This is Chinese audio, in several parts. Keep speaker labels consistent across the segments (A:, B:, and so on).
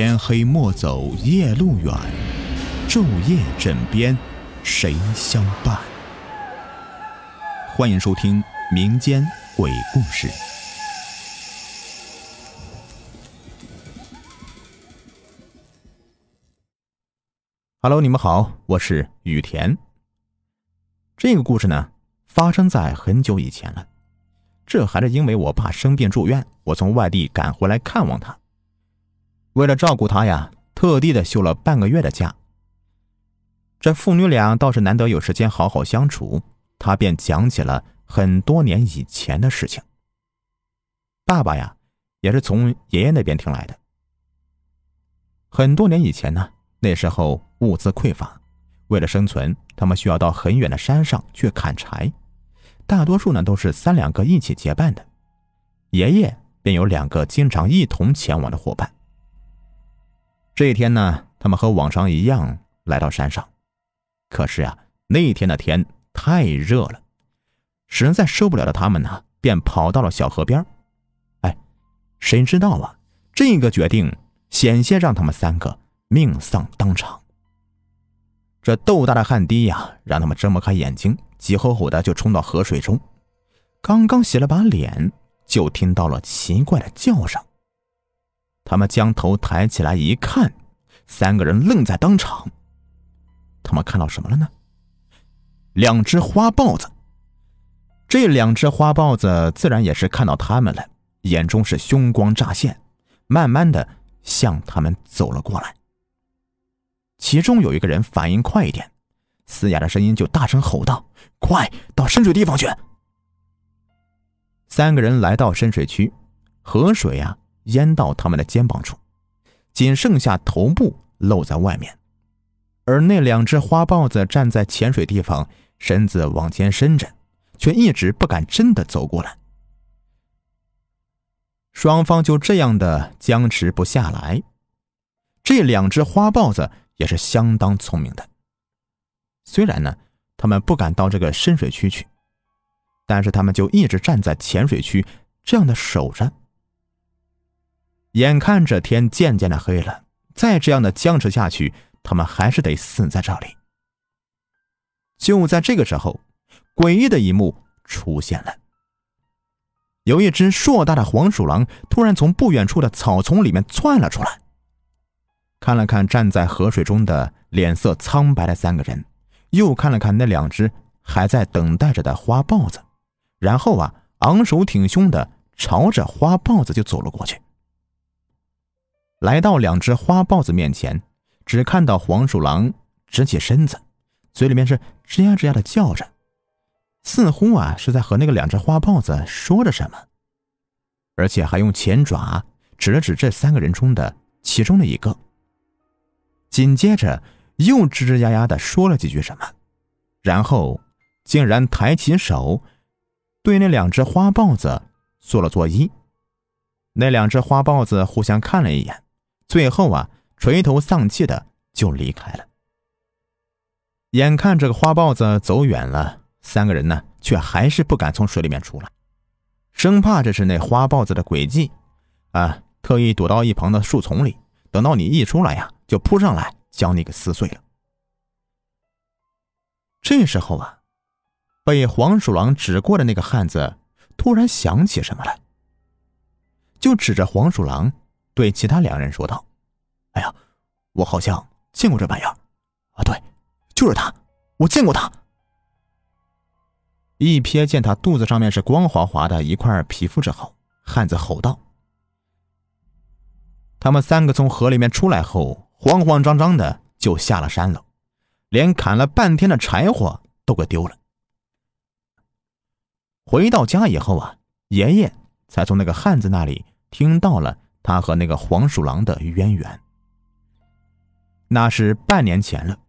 A: 天黑莫走夜路远，昼夜枕边谁相伴？欢迎收听民间鬼故事。Hello，你们好，我是雨田。这个故事呢，发生在很久以前了。这还是因为我爸生病住院，我从外地赶回来看望他。为了照顾他呀，特地的休了半个月的假。这父女俩倒是难得有时间好好相处，他便讲起了很多年以前的事情。爸爸呀，也是从爷爷那边听来的。很多年以前呢，那时候物资匮乏，为了生存，他们需要到很远的山上去砍柴，大多数呢都是三两个一起结伴的，爷爷便有两个经常一同前往的伙伴。这一天呢，他们和往常一样来到山上，可是呀，那天的天太热了，实在受不了的他们呢，便跑到了小河边。哎，谁知道啊，这个决定险些让他们三个命丧当场。这豆大的汗滴呀，让他们睁不开眼睛，急吼吼的就冲到河水中。刚刚洗了把脸，就听到了奇怪的叫声。他们将头抬起来一看，三个人愣在当场。他们看到什么了呢？两只花豹子。这两只花豹子自然也是看到他们了，眼中是凶光乍现，慢慢的向他们走了过来。其中有一个人反应快一点，嘶哑的声音就大声吼道：“快到深水地方去！”三个人来到深水区，河水呀。淹到他们的肩膀处，仅剩下头部露在外面，而那两只花豹子站在浅水地方，身子往前伸着，却一直不敢真的走过来。双方就这样的僵持不下来。这两只花豹子也是相当聪明的，虽然呢，他们不敢到这个深水区去，但是他们就一直站在浅水区，这样的守着。眼看着天渐渐的黑了，再这样的僵持下去，他们还是得死在这里。就在这个时候，诡异的一幕出现了。有一只硕大的黄鼠狼突然从不远处的草丛里面窜了出来，看了看站在河水中的脸色苍白的三个人，又看了看那两只还在等待着的花豹子，然后啊，昂首挺胸的朝着花豹子就走了过去。来到两只花豹子面前，只看到黄鼠狼直起身子，嘴里面是吱呀吱呀的叫着，似乎啊是在和那个两只花豹子说着什么，而且还用前爪指了指这三个人中的其中的一个。紧接着又吱吱呀呀的说了几句什么，然后竟然抬起手对那两只花豹子做了作揖。那两只花豹子互相看了一眼。最后啊，垂头丧气的就离开了。眼看这个花豹子走远了，三个人呢却还是不敢从水里面出来，生怕这是那花豹子的诡计，啊，特意躲到一旁的树丛里，等到你一出来呀，就扑上来将你给撕碎了。这时候啊，被黄鼠狼指过的那个汉子突然想起什么来，就指着黄鼠狼。对其他两人说道：“哎呀，我好像见过这玩意儿啊！对，就是他，我见过他。”一瞥见他肚子上面是光滑滑的一块皮肤之后，汉子吼道：“他们三个从河里面出来后，慌慌张张的就下了山了，连砍了半天的柴火都给丢了。”回到家以后啊，爷爷才从那个汉子那里听到了。他和那个黄鼠狼的渊源，那是半年前了。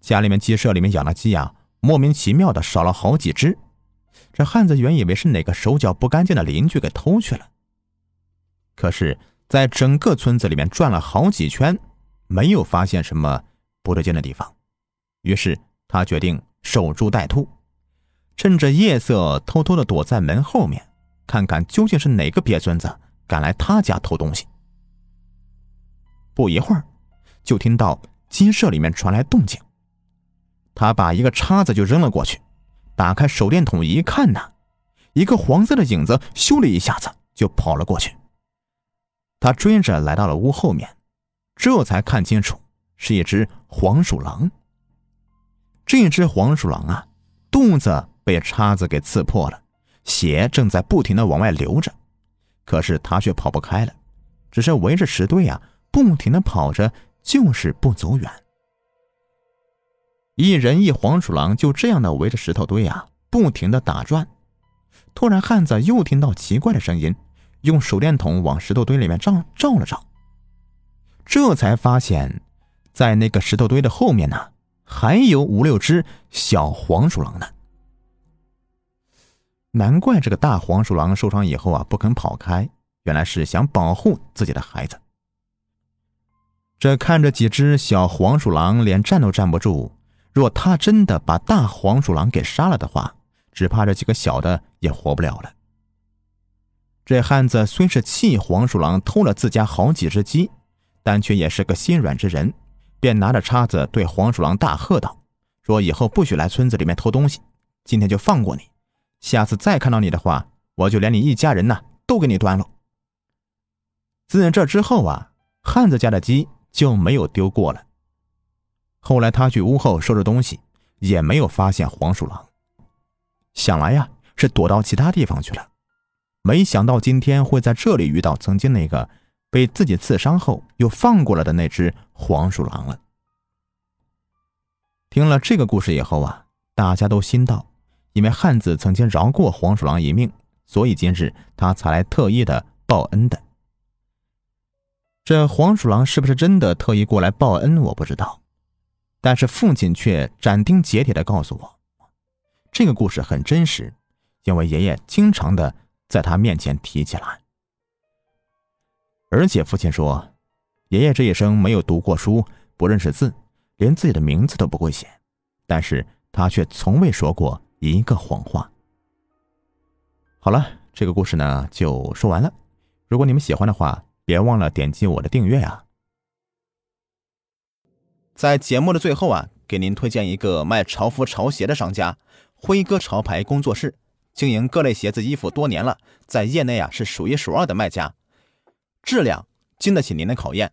A: 家里面鸡舍里面养的鸡呀，莫名其妙的少了好几只。这汉子原以为是哪个手脚不干净的邻居给偷去了，可是，在整个村子里面转了好几圈，没有发现什么不对劲的地方。于是他决定守株待兔，趁着夜色偷偷的躲在门后面，看看究竟是哪个鳖孙子。敢来他家偷东西。不一会儿，就听到鸡舍里面传来动静。他把一个叉子就扔了过去，打开手电筒一看呢，一个黄色的影子咻了一下子就跑了过去。他追着来到了屋后面，这才看清楚是一只黄鼠狼。这只黄鼠狼啊，肚子被叉子给刺破了，血正在不停的往外流着，可是他却跑不开了，只是围着石堆啊不停的跑着，就是不走远。一人一黄鼠狼就这样的围着石头堆啊，不停的打转。突然，汉子又听到奇怪的声音，用手电筒往石头堆里面照照了照，这才发现，在那个石头堆的后面呢，还有五六只小黄鼠狼呢。难怪这个大黄鼠狼受伤以后啊不肯跑开，原来是想保护自己的孩子。这看着几只小黄鼠狼连站都站不住。若他真的把大黄鼠狼给杀了的话，只怕这几个小的也活不了了。这汉子虽是气黄鼠狼偷了自家好几只鸡，但却也是个心软之人，便拿着叉子对黄鼠狼大喝道：“说以后不许来村子里面偷东西，今天就放过你，下次再看到你的话，我就连你一家人呐都给你端了。”自这之后啊，汉子家的鸡就没有丢过了。后来他去屋后收拾东西，也没有发现黄鼠狼。想来呀，是躲到其他地方去了。没想到今天会在这里遇到曾经那个被自己刺伤后又放过了的那只黄鼠狼了。听了这个故事以后啊，大家都心道：因为汉子曾经饶过黄鼠狼一命，所以今日他才来特意的报恩的。这黄鼠狼是不是真的特意过来报恩，我不知道。但是父亲却斩钉截铁的告诉我，这个故事很真实，因为爷爷经常的在他面前提起来。而且父亲说，爷爷这一生没有读过书，不认识字，连自己的名字都不会写，但是他却从未说过一个谎话。好了，这个故事呢就说完了。如果你们喜欢的话，别忘了点击我的订阅啊。在节目的最后啊，给您推荐一个卖潮服潮鞋的商家——辉哥潮牌工作室，经营各类鞋子衣服多年了，在业内啊是数一数二的卖家，质量经得起您的考验。